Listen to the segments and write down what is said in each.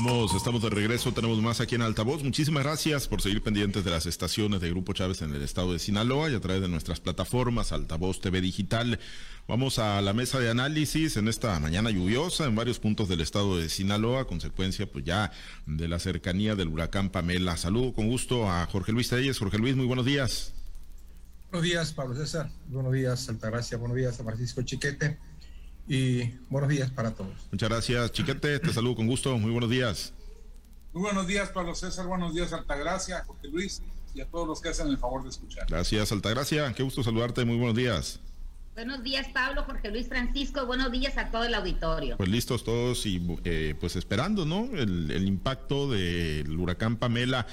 Estamos, de regreso, tenemos más aquí en Altavoz. Muchísimas gracias por seguir pendientes de las estaciones de Grupo Chávez en el estado de Sinaloa y a través de nuestras plataformas Altavoz TV Digital. Vamos a la mesa de análisis en esta mañana lluviosa en varios puntos del estado de Sinaloa, consecuencia pues ya de la cercanía del huracán Pamela. Saludo con gusto a Jorge Luis Telles. Jorge Luis, muy buenos días. Buenos días, Pablo César. Buenos días, Altagracia. Buenos días a Francisco Chiquete y buenos días para todos. Muchas gracias, Chiquete. Te saludo con gusto. Muy buenos días. Muy buenos días, Pablo César. Buenos días, Altagracia, Jorge Luis y a todos los que hacen el favor de escuchar. Gracias, Altagracia. Qué gusto saludarte. Muy buenos días. Buenos días, Pablo, Jorge Luis Francisco. Buenos días a todo el auditorio. Pues listos todos y eh, pues esperando, ¿no? El, el impacto del huracán Pamela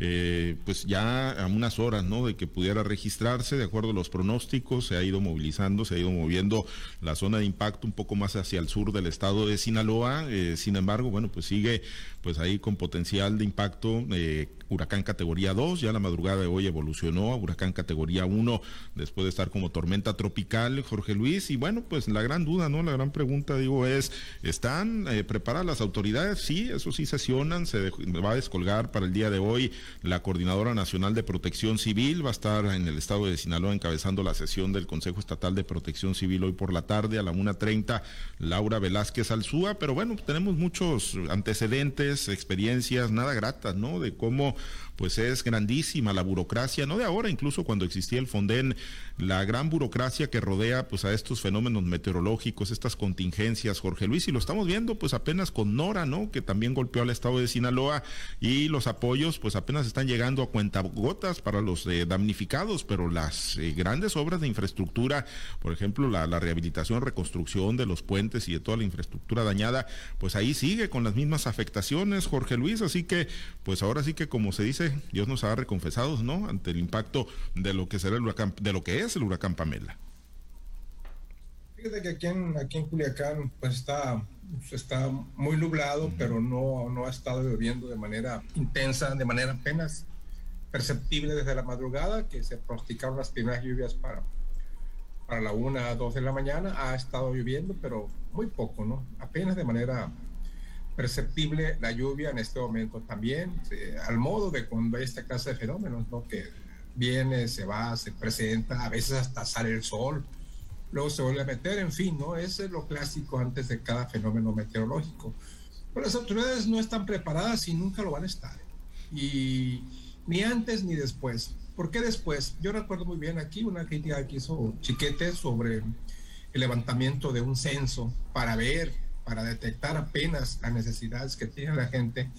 eh, pues ya a unas horas, ¿no? De que pudiera registrarse, de acuerdo a los pronósticos, se ha ido movilizando, se ha ido moviendo la zona de impacto un poco más hacia el sur del estado de Sinaloa. Eh, sin embargo, bueno, pues sigue pues ahí con potencial de impacto. Eh, huracán categoría 2, ya la madrugada de hoy evolucionó a huracán categoría 1 después de estar como tormenta tropical, Jorge Luis, y bueno, pues la gran duda, ¿no? La gran pregunta, digo, es, ¿están preparadas las autoridades? Sí, eso sí sesionan, se va a descolgar para el día de hoy la Coordinadora Nacional de Protección Civil va a estar en el estado de Sinaloa encabezando la sesión del Consejo Estatal de Protección Civil hoy por la tarde a la 1.30, Laura Velázquez Alzúa, pero bueno, tenemos muchos antecedentes, experiencias nada gratas, ¿no? De cómo pues es grandísima la burocracia, no de ahora, incluso cuando existía el Fonden, la gran burocracia que rodea pues a estos fenómenos meteorológicos, estas contingencias, Jorge Luis, y lo estamos viendo pues apenas con Nora, ¿no? Que también golpeó al estado de Sinaloa y los apoyos pues apenas están llegando a cuentagotas para los eh, damnificados, pero las eh, grandes obras de infraestructura, por ejemplo, la, la rehabilitación, reconstrucción de los puentes y de toda la infraestructura dañada, pues ahí sigue con las mismas afectaciones, Jorge Luis, así que pues ahora sí que como se dice Dios nos ha reconfesados, ¿no? Ante el impacto de lo que será el huracán, de lo que es el huracán Pamela. Fíjate que aquí en, aquí en Culiacán, pues está, está muy nublado, pero no, no ha estado lloviendo de manera intensa, de manera apenas perceptible desde la madrugada, que se pronosticaron las primeras lluvias para, para la 1 a 2 de la mañana. Ha estado lloviendo, pero muy poco, ¿no? Apenas de manera perceptible la lluvia en este momento también, al modo de cuando hay esta clase de fenómenos, ¿no? que viene, se va, se presenta, a veces hasta sale el sol, luego se vuelve a meter, en fin, ¿no? Ese es lo clásico antes de cada fenómeno meteorológico. Pero las autoridades no están preparadas y nunca lo van a estar. Y ni antes ni después. ¿Por qué después? Yo recuerdo muy bien aquí una crítica que hizo Chiquete sobre el levantamiento de un censo para ver para detectar apenas las necesidades que tiene la gente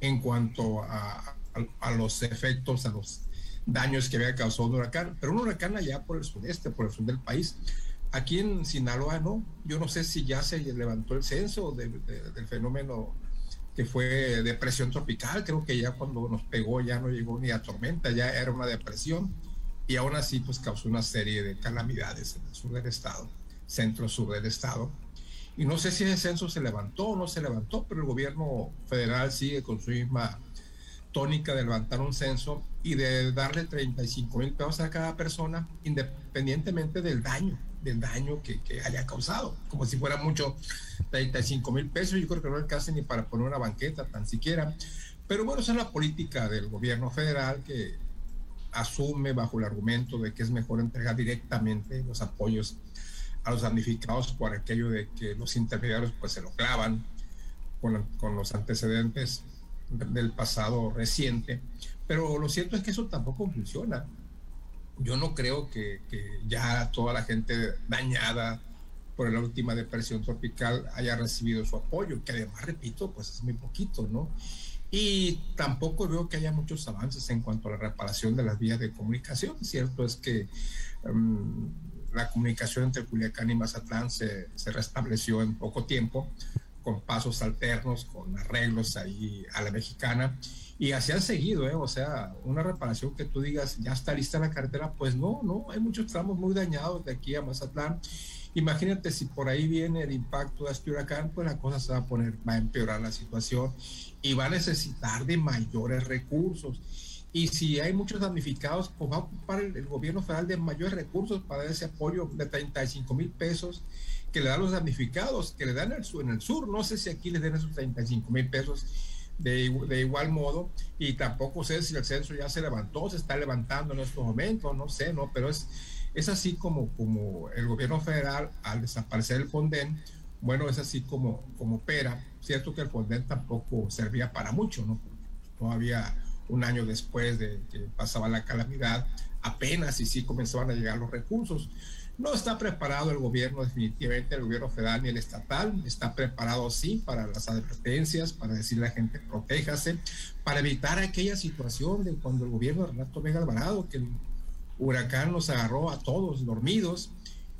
en cuanto a, a, los efectos, a los daños que había causado un huracán, pero un huracán allá por el sudeste, por el sur del país. Aquí en Sinaloa no, yo no sé si ya se levantó el censo del fenómeno que fue depresión tropical, creo que ya cuando nos pegó ya no llegó ni a tormenta, ya era una depresión. Y aún así pues causó una serie de calamidades en el sur del estado, centro-sur del estado y no sé si ese censo se levantó o no se levantó, pero el gobierno federal sigue con su misma tónica de levantar un censo y de darle 35 mil pesos a cada persona, independientemente del daño, del daño que, que, haya causado. Como si fuera mucho, 35 mil pesos, yo creo que no alcanza ni para poner una banqueta, tan siquiera. Pero bueno, esa es la política del gobierno federal que asume bajo el argumento de que es mejor entregar directamente los apoyos a los damnificados por aquello de que los intermediarios pues se lo clavan con, con los antecedentes del pasado reciente. Pero lo cierto es que eso tampoco funciona. Yo no creo que, que ya toda la gente dañada por la última depresión tropical haya recibido su apoyo, que además, repito, pues es muy poquito, ¿no? Y tampoco veo que haya muchos avances en cuanto a la reparación de las vías de comunicación. Cierto es que um, la comunicación entre Culiacán y Mazatlán se, se restableció en poco tiempo, con pasos alternos, con arreglos ahí a la mexicana. Y así han seguido, ¿eh? o sea, una reparación que tú digas, ya está lista la carretera, pues no, no, hay muchos tramos muy dañados de aquí a Mazatlán. Imagínate si por ahí viene el impacto de este huracán, pues la cosa se va a poner, va a empeorar la situación y va a necesitar de mayores recursos. Y si hay muchos damnificados, pues va a ocupar el, gobierno federal de mayores recursos para ese apoyo de 35 mil pesos que le dan los damnificados, que le dan en el, sur, en el sur. No sé si aquí les den esos 35 mil pesos de, de, igual modo. Y tampoco sé si el censo ya se levantó, se está levantando en estos momentos, no sé, ¿no? Pero es, es así como, como el gobierno federal, al desaparecer el Fonden, bueno, es así como, como opera. Cierto que el Fonden tampoco servía para mucho, ¿no? Había un año después de que pasaba la calamidad, apenas y sí comenzaban a llegar los recursos. No está preparado el gobierno, definitivamente, el gobierno federal ni el estatal. Está preparado, sí, para las advertencias, para decirle a la gente, protéjase, para evitar aquella situación de cuando el gobierno de Renato Vega Alvarado, que el huracán nos agarró a todos dormidos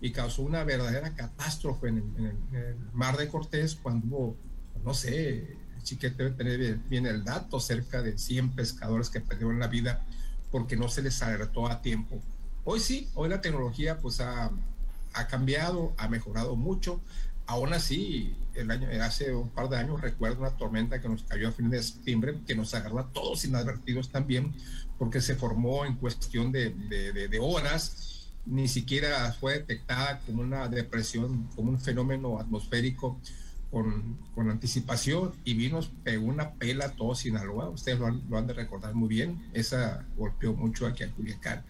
y causó una verdadera catástrofe en el, mar de Cortés cuando no sé, Chiquete debe tener bien el dato, cerca de 100 pescadores que perdieron la vida porque no se les alertó a tiempo. Hoy sí, hoy la tecnología pues ha, ha cambiado, ha mejorado mucho. Aún así, el año, hace un par de años recuerdo una tormenta que nos cayó a fines de septiembre, que nos agarró a todos inadvertidos también, porque se formó en cuestión de, de, de, horas, ni siquiera fue detectada como una depresión, como un fenómeno atmosférico con, anticipación y vino, pegó una pela a todo Sinaloa. Ustedes lo han, lo de recordar muy bien. Esa golpeó mucho aquí a Culiacán.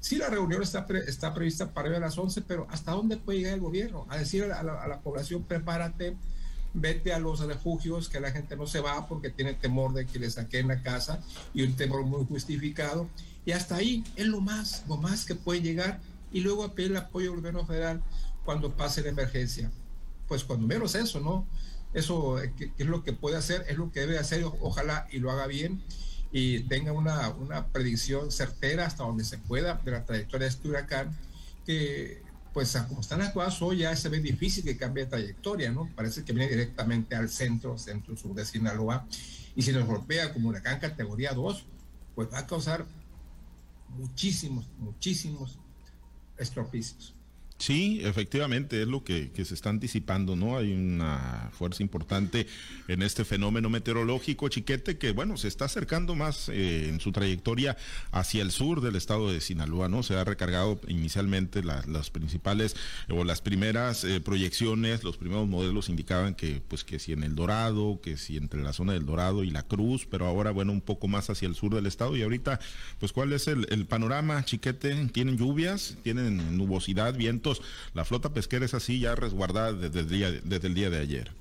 Sí, la reunión está, está prevista para hoy a las 11, pero ¿hasta dónde puede llegar el gobierno? A decir a la, población, prepárate, vete a los refugios, que la gente no se va porque tiene temor de que le saquen la casa y un temor muy justificado. Y hasta ahí es lo más, lo más que puede llegar y luego a pedir el apoyo del gobierno federal cuando pase la emergencia. Pues cuando menos eso, ¿no? Eso eh, es lo que puede hacer, es lo que debe hacer, ojalá y lo haga bien y tenga una, una predicción certera hasta donde se pueda de la trayectoria de este huracán, que pues como están las cosas hoy ya se ve difícil que cambie de trayectoria, ¿no? Parece que viene directamente al centro, centro-sur de Sinaloa, y si nos golpea como huracán categoría 2, pues va a causar muchísimos, muchísimos estropicios. Sí, efectivamente, es lo que, se está anticipando, ¿no? Hay una fuerza importante en este fenómeno meteorológico, Chiquete, que, bueno, se está acercando más eh, en su trayectoria hacia el sur del estado de Sinaloa, ¿no? Se ha recargado inicialmente las principales o las primeras eh, proyecciones, los primeros modelos indicaban que, pues, que si en el Dorado, que si entre la zona del Dorado y la Cruz, pero ahora, bueno, un poco más hacia el sur del estado. Y ahorita, pues, ¿cuál es el, el panorama, Chiquete? ¿Tienen lluvias? ¿Tienen nubosidad, viento? La flota pesquera es así ya resguardada desde el día, desde el día de ayer.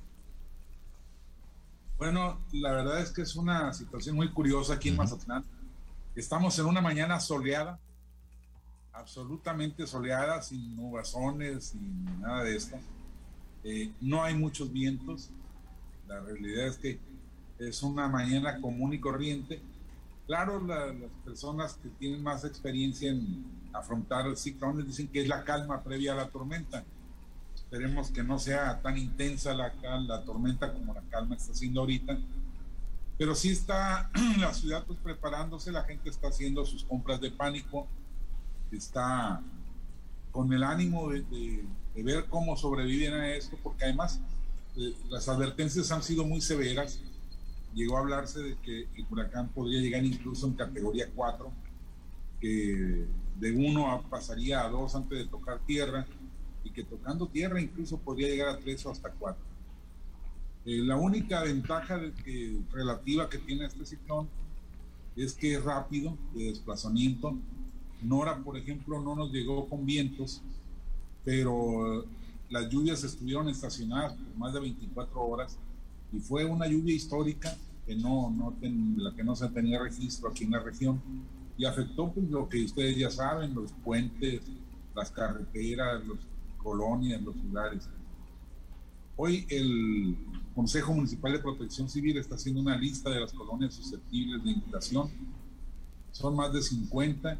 Bueno, la verdad es que es una situación muy curiosa aquí en Mazatlán. Estamos en una mañana soleada, absolutamente soleada, sin nubazones, sin nada de esto. Eh, no hay muchos vientos. La realidad es que es una mañana común y corriente. Claro, las personas que tienen más experiencia en afrontar el ciclón dicen que es la calma previa a la tormenta. Esperemos que no sea tan intensa la, la tormenta como la calma está haciendo ahorita. Pero sí está la ciudad pues preparándose, la gente está haciendo sus compras de pánico, está con el ánimo de, ver cómo sobreviven a esto, porque además eh, las advertencias han sido muy severas llegó a hablarse de que el huracán podría llegar incluso en categoría 4, que de 1 pasaría a 2 antes de tocar tierra y que tocando tierra incluso podría llegar a 3 o hasta 4. Eh, la única ventaja relativa que tiene este ciclón es que es rápido de desplazamiento. Nora, por ejemplo, no nos llegó con vientos, pero las lluvias estuvieron estacionadas por más de 24 horas y fue una lluvia histórica que no, no la que no se tenía registro aquí en la región y afectó pues, lo que ustedes ya saben, los puentes, las carreteras, las colonias, los lugares. Hoy el Consejo Municipal de Protección Civil está haciendo una lista de las colonias susceptibles de inundación. Son más de 50.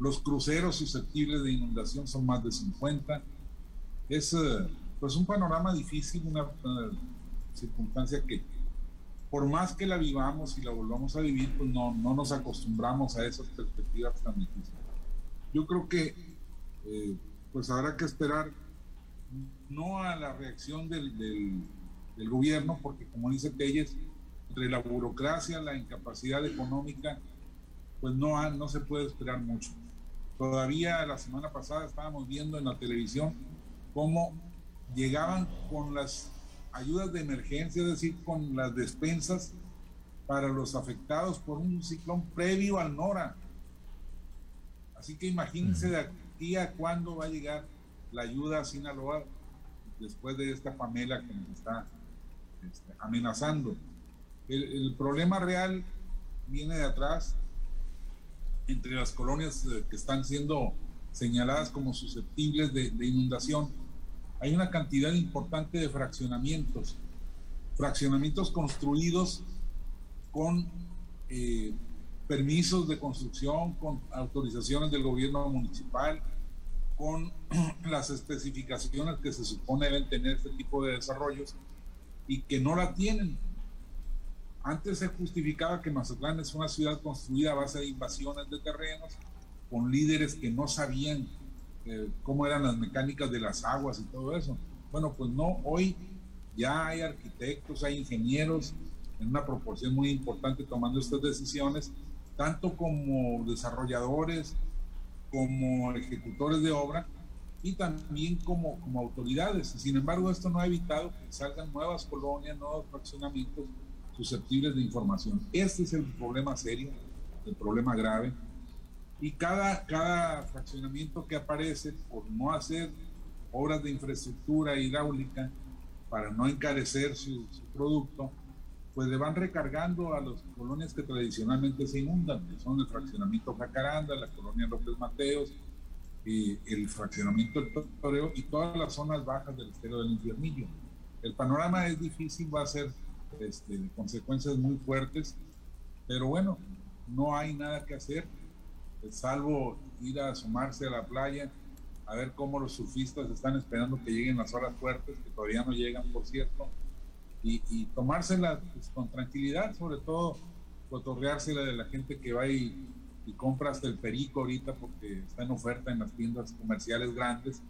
Los cruceros susceptibles de inundación son más de 50. Es eh, pues un panorama difícil, una, circunstancia que por más que la vivamos y la volvamos a vivir, pues no, no nos acostumbramos a esas perspectivas tan difíciles. Yo creo que eh, pues habrá que esperar no a la reacción del, del, gobierno, porque como dice Telles, entre la burocracia, la incapacidad económica, pues no, no se puede esperar mucho. Todavía la semana pasada estábamos viendo en la televisión cómo llegaban con las ayudas de emergencia, es decir, con las despensas para los afectados por un ciclón previo al Nora. Así que imagínense de aquí a cuándo va a llegar la ayuda a Sinaloa después de esta Pamela que nos está este, amenazando. El, problema real viene de atrás entre las colonias eh, que están siendo señaladas como susceptibles de inundación hay una cantidad importante de fraccionamientos, fraccionamientos construidos con eh, permisos de construcción, con autorizaciones del gobierno municipal, con las especificaciones que se supone deben tener este tipo de desarrollos y que no la tienen. Antes se justificaba que Mazatlán es una ciudad construida a base de invasiones de terrenos, con líderes que no sabían cómo eran las mecánicas de las aguas y todo eso. Bueno, pues no, hoy ya hay arquitectos, hay ingenieros en una proporción muy importante tomando estas decisiones, tanto como desarrolladores, como ejecutores de obra y también como, como autoridades. Sin embargo, esto no ha evitado que salgan nuevas colonias, nuevos fraccionamientos susceptibles de información. Este es el problema serio, el problema grave y cada, cada fraccionamiento que aparece por no hacer obras de infraestructura hidráulica para no encarecer su, producto, pues le van recargando a las colonias que tradicionalmente se inundan, que son el fraccionamiento Jacaranda, la colonia López Mateos, y el fraccionamiento del Toreo y todas las zonas bajas del estero del Infiernillo. El panorama es difícil, va a ser este, consecuencias muy fuertes, pero bueno, no hay nada que hacer salvo ir a asomarse a la playa, a ver cómo los surfistas están esperando que lleguen las horas fuertes, que todavía no llegan, por cierto, y, y tomársela pues, con tranquilidad, sobre todo cotorreársela de la gente que va y, y, compra hasta el perico ahorita porque está en oferta en las tiendas comerciales grandes,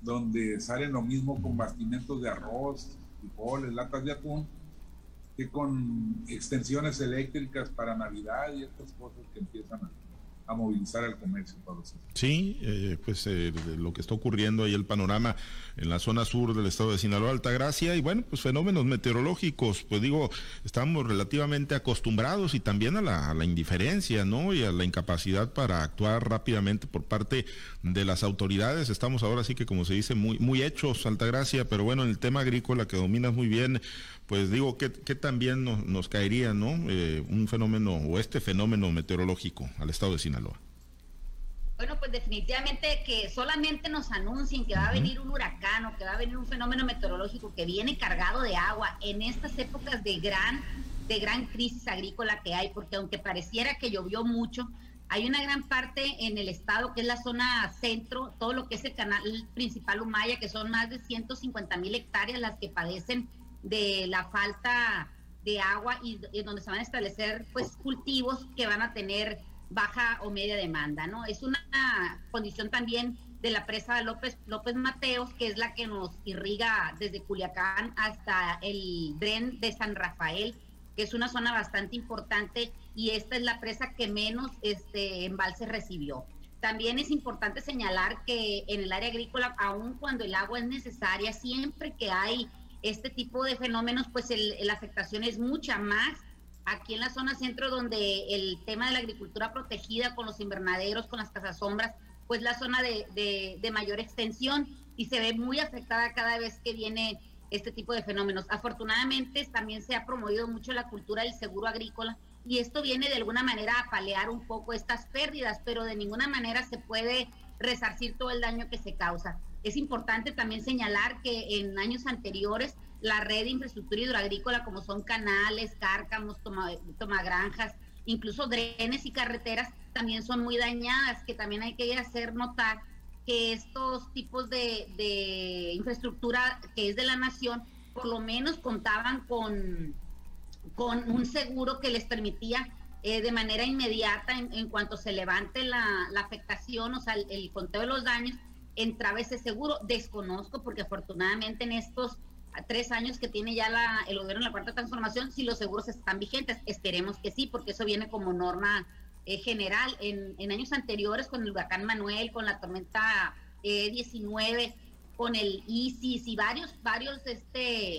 donde salen lo mismo con bastimentos de arroz, frijoles, latas de atún, que con extensiones eléctricas para Navidad y estas cosas que empiezan a a movilizar el comercio. Sí, eh, pues eh, lo que está ocurriendo ahí, el panorama en la zona sur del estado de Sinaloa, Altagracia, y bueno, pues fenómenos meteorológicos, pues digo, estamos relativamente acostumbrados y también a la, a la indiferencia, ¿no? Y a la incapacidad para actuar rápidamente por parte de las autoridades. Estamos ahora sí que, como se dice, muy, muy hechos, Altagracia, pero bueno, en el tema agrícola que dominas muy bien, pues digo, ¿qué, también nos, caería, ¿no? Eh, un fenómeno o este fenómeno meteorológico al estado de Sinaloa. Bueno, pues definitivamente que solamente nos anuncien que va a venir un huracán o que va a venir un fenómeno meteorológico que viene cargado de agua en estas épocas de gran, de gran crisis agrícola que hay, porque aunque pareciera que llovió mucho, hay una gran parte en el estado que es la zona centro, todo lo que es el canal principal Humaya, que son más de 150 mil hectáreas las que padecen de la falta de agua y, donde se van a establecer pues cultivos que van a tener baja o media demanda, ¿no? Es una condición también de la presa López, López Mateos, que es la que nos irriga desde Culiacán hasta el dren de San Rafael, que es una zona bastante importante y esta es la presa que menos este embalse recibió. También es importante señalar que en el área agrícola, aun cuando el agua es necesaria, siempre que hay este tipo de fenómenos, pues la afectación es mucha más aquí en la zona centro, donde el tema de la agricultura protegida con los invernaderos, con las casas sombras, pues la zona de, de, mayor extensión y se ve muy afectada cada vez que viene este tipo de fenómenos. Afortunadamente también se ha promovido mucho la cultura del seguro agrícola y esto viene de alguna manera a palear un poco estas pérdidas, pero de ninguna manera se puede resarcir todo el daño que se causa. Es importante también señalar que en años anteriores la red de infraestructura hidroagrícola, como son canales, cárcamos, tomagranjas, incluso drenes y carreteras, también son muy dañadas, que también hay que hacer notar que estos tipos de, infraestructura que es de la nación, por lo menos contaban con, con un seguro que les permitía eh, de manera inmediata, en, cuanto se levante la, afectación, o sea, el, conteo de los daños, entraba ese seguro. Desconozco, porque afortunadamente en estos tres años que tiene ya la, el gobierno en la cuarta transformación, si los seguros están vigentes. Esperemos que sí, porque eso viene como norma eh, general. En, años anteriores, con el huracán Manuel, con la tormenta 19, eh, con el ISIS y varios, varios este,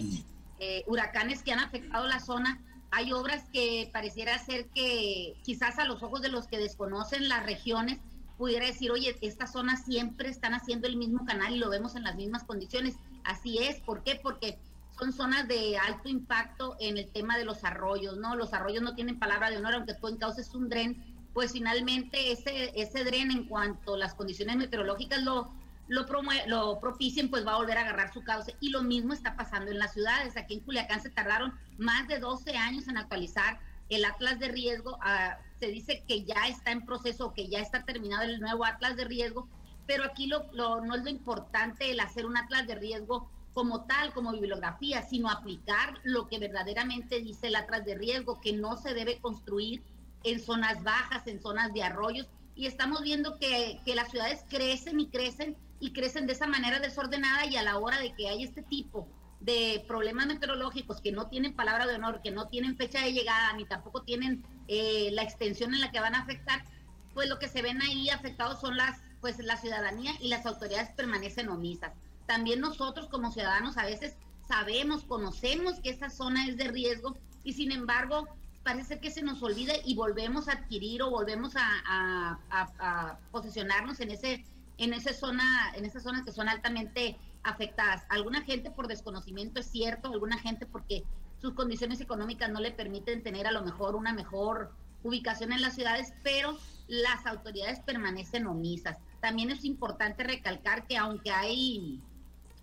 huracanes que han afectado la zona, hay obras que pareciera ser que quizás a los ojos de los que desconocen las regiones pudiera decir, oye, estas zonas siempre están haciendo el mismo canal y lo vemos en las mismas condiciones. Así es, ¿por qué? Porque son zonas de alto impacto en el tema de los arroyos, ¿no? Los arroyos no tienen palabra de honor, aunque tú encauces un dren, pues finalmente ese, ese dren en cuanto las condiciones meteorológicas lo, lo, lo propicien, pues va a volver a agarrar su cauce. Y lo mismo está pasando en las ciudades. Aquí en Culiacán se tardaron más de 12 años en actualizar el Atlas de Riesgo. Ah, se dice que ya está en proceso, que ya está terminado el nuevo Atlas de Riesgo, pero aquí lo, no es lo importante el hacer un Atlas de Riesgo como tal, como bibliografía, sino aplicar lo que verdaderamente dice el Atlas de Riesgo, que no se debe construir en zonas bajas, en zonas de arroyos. Y estamos viendo que, que las ciudades crecen y crecen y crecen de esa manera desordenada y a la hora de que hay este tipo de problemas meteorológicos que no tienen palabra de honor, que no tienen fecha de llegada, ni tampoco tienen eh, la extensión en la que van a afectar, pues lo que se ven ahí afectados son las, pues la ciudadanía y las autoridades permanecen omisas. También nosotros como ciudadanos a veces sabemos, conocemos que esa zona es de riesgo y sin embargo parece que se nos olvida y volvemos a adquirir o volvemos a, a posicionarnos en ese en esa zona, en esas zonas que son altamente afectadas. Alguna gente por desconocimiento es cierto, alguna gente porque sus condiciones económicas no le permiten tener a lo mejor una mejor ubicación en las ciudades, pero las autoridades permanecen omisas. También es importante recalcar que aunque hay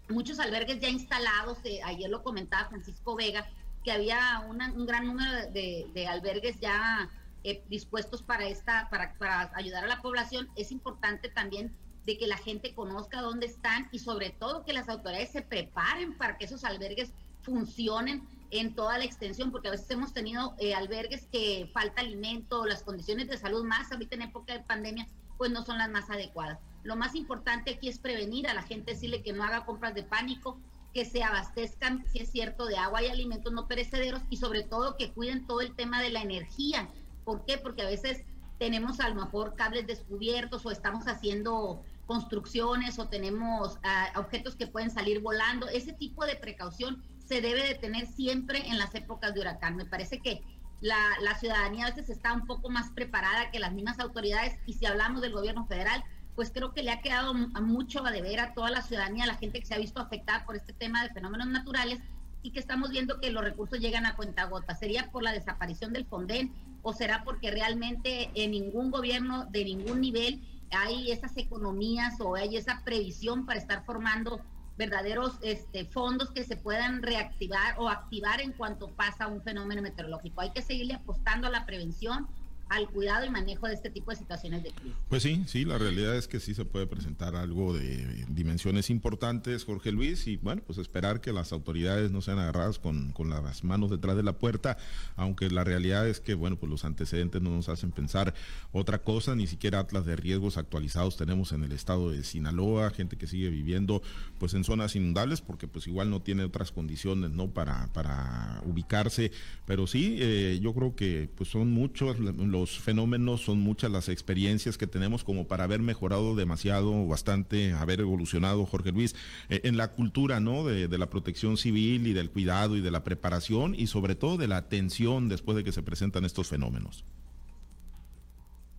muchos albergues ya instalados, eh, ayer lo comentaba Francisco Vega, que había un gran número de, albergues ya eh, dispuestos para esta, para ayudar a la población, es importante también de que la gente conozca dónde están y sobre todo que las autoridades se preparen para que esos albergues funcionen en toda la extensión, porque a veces hemos tenido eh, albergues que falta alimento, las condiciones de salud más ahorita en época de pandemia, pues no son las más adecuadas. Lo más importante aquí es prevenir a la gente, decirle que no haga compras de pánico, que se abastezcan, si es cierto, de agua y alimentos no perecederos y sobre todo que cuiden todo el tema de la energía. ¿Por qué? Porque a veces tenemos a lo mejor cables descubiertos o estamos haciendo construcciones o tenemos ah, objetos que pueden salir volando. Ese tipo de precaución se debe de tener siempre en las épocas de huracán. Me parece que la, la, ciudadanía a veces está un poco más preparada que las mismas autoridades y si hablamos del gobierno federal, pues creo que le ha quedado mucho a deber a toda la ciudadanía, a la gente que se ha visto afectada por este tema de fenómenos naturales y que estamos viendo que los recursos llegan a cuenta gota. ¿Sería por la desaparición del Fonden o será porque realmente en ningún gobierno de ningún nivel hay esas economías o hay esa previsión para estar formando verdaderos este, fondos que se puedan reactivar o activar en cuanto pasa un fenómeno meteorológico. Hay que seguirle apostando a la prevención al cuidado y manejo de este tipo de situaciones de crisis. Pues sí, sí, la realidad es que sí se puede presentar algo de dimensiones importantes, Jorge Luis, y bueno, pues esperar que las autoridades no sean agarradas con, con las manos detrás de la puerta, aunque la realidad es que, bueno, pues los antecedentes no nos hacen pensar otra cosa, ni siquiera atlas de riesgos actualizados tenemos en el estado de Sinaloa, gente que sigue viviendo pues en zonas inundables, porque pues igual no tiene otras condiciones, ¿no? Para, para ubicarse, pero sí, eh, yo creo que pues son muchos los fenómenos, son muchas las experiencias que tenemos como para haber mejorado demasiado, bastante, haber evolucionado, Jorge Luis, eh, en la cultura, ¿no? De, la protección civil y del cuidado y de la preparación y sobre todo de la atención después de que se presentan estos fenómenos.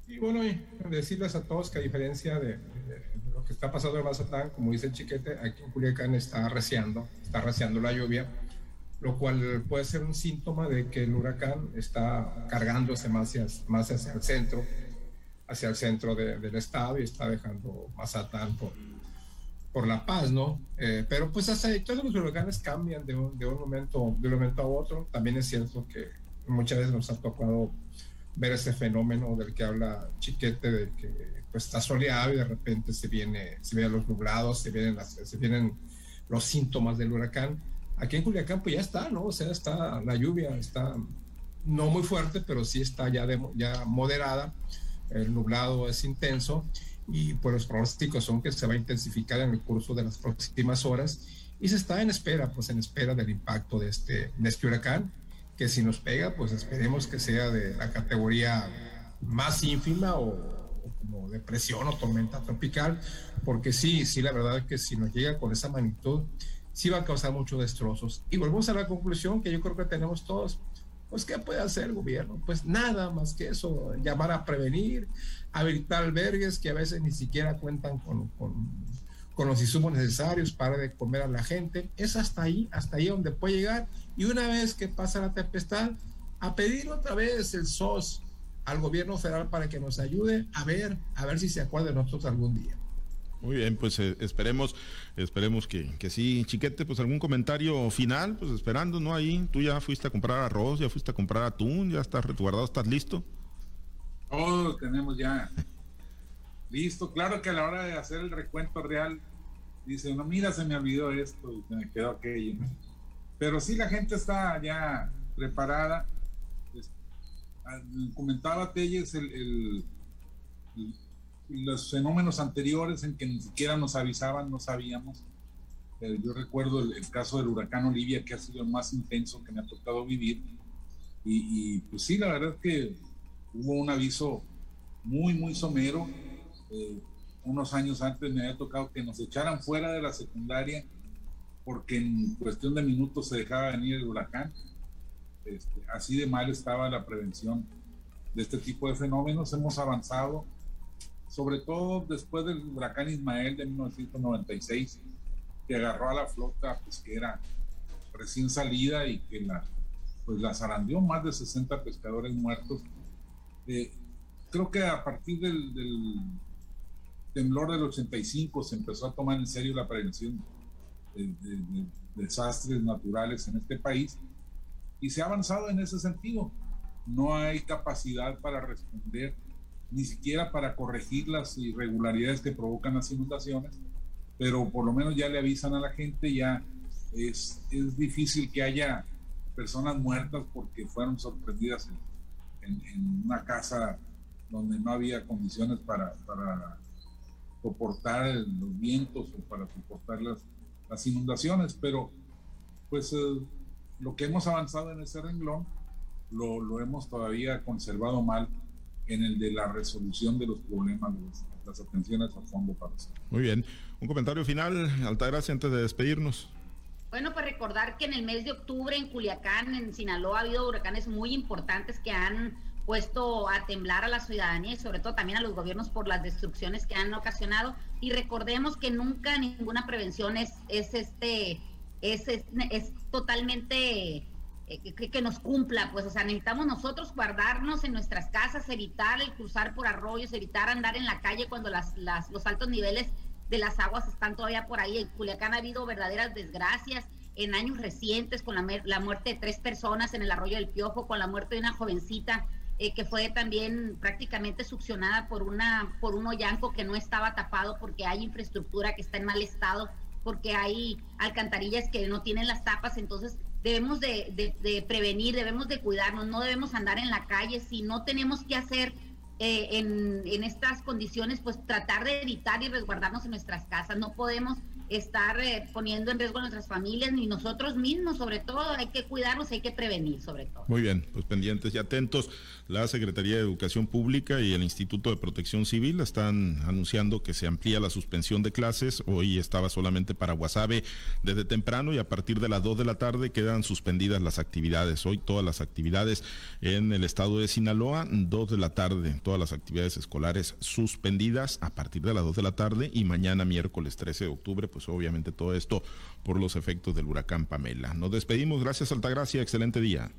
Y bueno, decirles a todos que a diferencia de, lo que está pasando en Mazatlán, como dice el chiquete, aquí en Culiacán está arreciando, está arreciando la lluvia lo cual puede ser un síntoma de que el huracán está cargándose más hacia, más hacia el centro, hacia el centro del estado y está dejando Mazatán por, por La Paz, ¿no? Eh, pero pues hasta todos los huracanes cambian de un, de un, momento, de un momento a otro. También es cierto que muchas veces nos ha tocado ver ese fenómeno del que habla Chiquete, de que pues está soleado y de repente se viene, se vienen los nublados, se vienen, las, se vienen los síntomas del huracán aquí en Culiacán pues ya está, ¿no? O sea, está la lluvia, está no muy fuerte, pero sí está ya, ya moderada, el nublado es intenso y pues los pronósticos son que se va a intensificar en el curso de las próximas horas y se está en espera, pues en espera del impacto de este, de este huracán, que si nos pega, pues esperemos que sea de la categoría más ínfima o, como depresión o tormenta tropical, porque sí, sí, la verdad es que si nos llega con esa magnitud, sí va a causar muchos destrozos. Y volvemos a la conclusión que yo creo que tenemos todos. Pues, ¿qué puede hacer el gobierno? Pues nada más que eso, llamar a prevenir, habilitar albergues que a veces ni siquiera cuentan con, los insumos necesarios para de comer a la gente. Es hasta ahí, hasta ahí donde puede llegar. Y una vez que pasa la tempestad, a pedir otra vez el SOS al gobierno federal para que nos ayude a ver, a ver si se acuerda de nosotros algún día. Muy bien, pues eh, esperemos, esperemos que, que, sí. Chiquete, pues algún comentario final, pues esperando, ¿no? Ahí, tú ya fuiste a comprar arroz, ya fuiste a comprar atún, ya estás resguardado, ¿estás listo? Todo tenemos ya listo. Claro que a la hora de hacer el recuento real, dice, no, mira, se me olvidó esto y me quedó aquello. Pero sí, la gente está ya preparada. Ah, comentaba Telles el los fenómenos anteriores en que ni siquiera nos avisaban, no sabíamos. Eh, yo recuerdo el, caso del huracán Olivia, que ha sido el más intenso que me ha tocado vivir. Y, pues sí, la verdad es que hubo un aviso muy, muy somero. Eh, unos años antes me había tocado que nos echaran fuera de la secundaria porque en cuestión de minutos se dejaba venir el huracán. Este, así de mal estaba la prevención de este tipo de fenómenos. Hemos avanzado sobre todo después del huracán Ismael de 1996, que agarró a la flota pesquera recién salida y que la, pues la zarandeó más de 60 pescadores muertos. Eh, creo que a partir del, temblor del 85 se empezó a tomar en serio la prevención de, de desastres naturales en este país y se ha avanzado en ese sentido. No hay capacidad para responder ni siquiera para corregir las irregularidades que provocan las inundaciones, pero por lo menos ya le avisan a la gente, ya es, es difícil que haya personas muertas porque fueron sorprendidas en, una casa donde no había condiciones para, para soportar los vientos o para soportar las, las inundaciones, pero pues eh, lo que hemos avanzado en ese renglón lo, lo hemos todavía conservado mal en el de la resolución de los problemas, las atenciones a fondo para eso. Muy bien. Un comentario final, Altagracia, antes de despedirnos. Bueno, pues recordar que en el mes de octubre en Culiacán, en Sinaloa, ha habido huracanes muy importantes que han puesto a temblar a la ciudadanía y sobre todo también a los gobiernos por las destrucciones que han ocasionado. Y recordemos que nunca ninguna prevención es, es este, es, es, es totalmente eh, que, nos cumpla, pues, o sea, necesitamos nosotros guardarnos en nuestras casas, evitar el cruzar por arroyos, evitar andar en la calle cuando las, los altos niveles de las aguas están todavía por ahí. En Culiacán ha habido verdaderas desgracias en años recientes con la, la muerte de tres personas en el arroyo del Piojo, con la muerte de una jovencita eh, que fue también prácticamente succionada por, una, por un hoyanco que no estaba tapado porque hay infraestructura que está en mal estado, porque hay alcantarillas que no tienen las tapas, entonces debemos de, prevenir, debemos de cuidarnos, no debemos andar en la calle, si no tenemos que hacer eh, en, en, estas condiciones, pues tratar de evitar y resguardarnos en nuestras casas, no podemos estar eh, poniendo en riesgo nuestras familias ni nosotros mismos, sobre todo hay que cuidarnos, hay que prevenir sobre todo. Muy bien, pues pendientes y atentos. La Secretaría de Educación Pública y el Instituto de Protección Civil están anunciando que se amplía la suspensión de clases. Hoy estaba solamente para Guasave desde temprano y a partir de las 2 de la tarde quedan suspendidas las actividades. Hoy todas las actividades en el estado de Sinaloa, 2 de la tarde, todas las actividades escolares suspendidas a partir de las 2 de la tarde y mañana miércoles 13 de octubre pues obviamente todo esto por los efectos del huracán Pamela. Nos despedimos, gracias Altagracia, excelente día.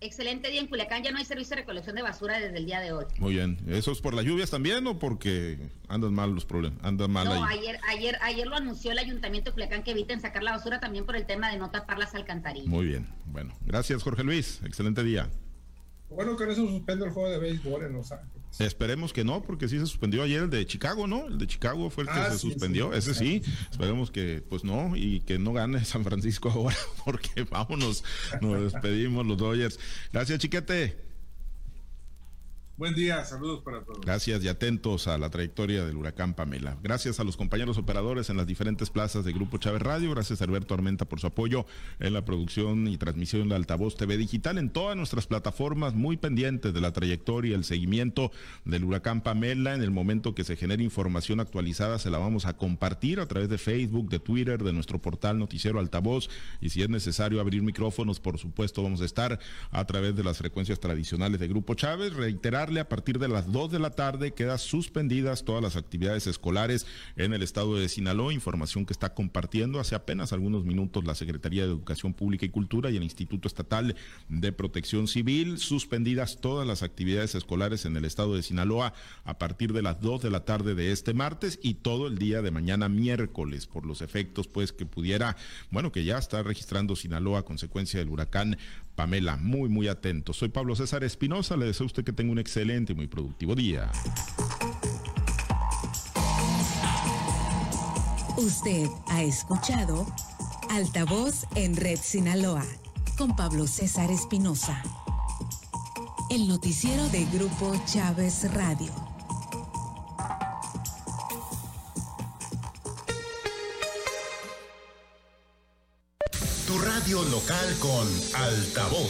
Excelente día en Culiacán, ya no hay servicio de recolección de basura desde el día de hoy. Muy bien, ¿eso es por las lluvias también o porque andan mal los problemas? Andan mal no, ayer, ayer, ayer lo anunció el Ayuntamiento de Culiacán que eviten sacar la basura también por el tema de no tapar las alcantarillas. Muy bien, bueno, gracias Jorge Luis, excelente día. Bueno, con eso suspendo el juego de béisbol en Los Ángeles. Esperemos que no, porque sí se suspendió ayer el de Chicago, ¿no? El de Chicago fue el que Ah, se sí, suspendió, sí. ese sí. Esperemos que, pues no, y que no gane San Francisco ahora, porque vámonos, nos despedimos los Dodgers. Gracias, Chiquete. Buen día, saludos para todos. Gracias y atentos a la trayectoria del huracán Pamela. Gracias a los compañeros operadores en las diferentes plazas de Grupo Chávez Radio. Gracias a Alberto Armenta por su apoyo en la producción y transmisión de Altavoz TV Digital en todas nuestras plataformas, muy pendientes de la trayectoria y el seguimiento del huracán Pamela. En el momento que se genere información actualizada, se la vamos a compartir a través de Facebook, de Twitter, de nuestro portal Noticiero Altavoz. Y si es necesario abrir micrófonos, por supuesto, vamos a estar a través de las frecuencias tradicionales de Grupo Chávez. Reiterar a partir de las 2 de la tarde quedan suspendidas todas las actividades escolares en el estado de Sinaloa, información que está compartiendo hace apenas algunos minutos la Secretaría de Educación Pública y Cultura y el Instituto Estatal de Protección Civil, suspendidas todas las actividades escolares en el estado de Sinaloa a partir de las 2 de la tarde de este martes y todo el día de mañana miércoles por los efectos pues que pudiera, bueno, que ya está registrando Sinaloa a consecuencia del huracán Pamela. Muy, muy atento. Soy Pablo César Espinosa. Le deseo a usted que tenga un excelente y muy productivo día. Usted ha escuchado Altavoz en Red Sinaloa con Pablo César Espinosa. El noticiero de Grupo Chávez Radio. Local con altavoz.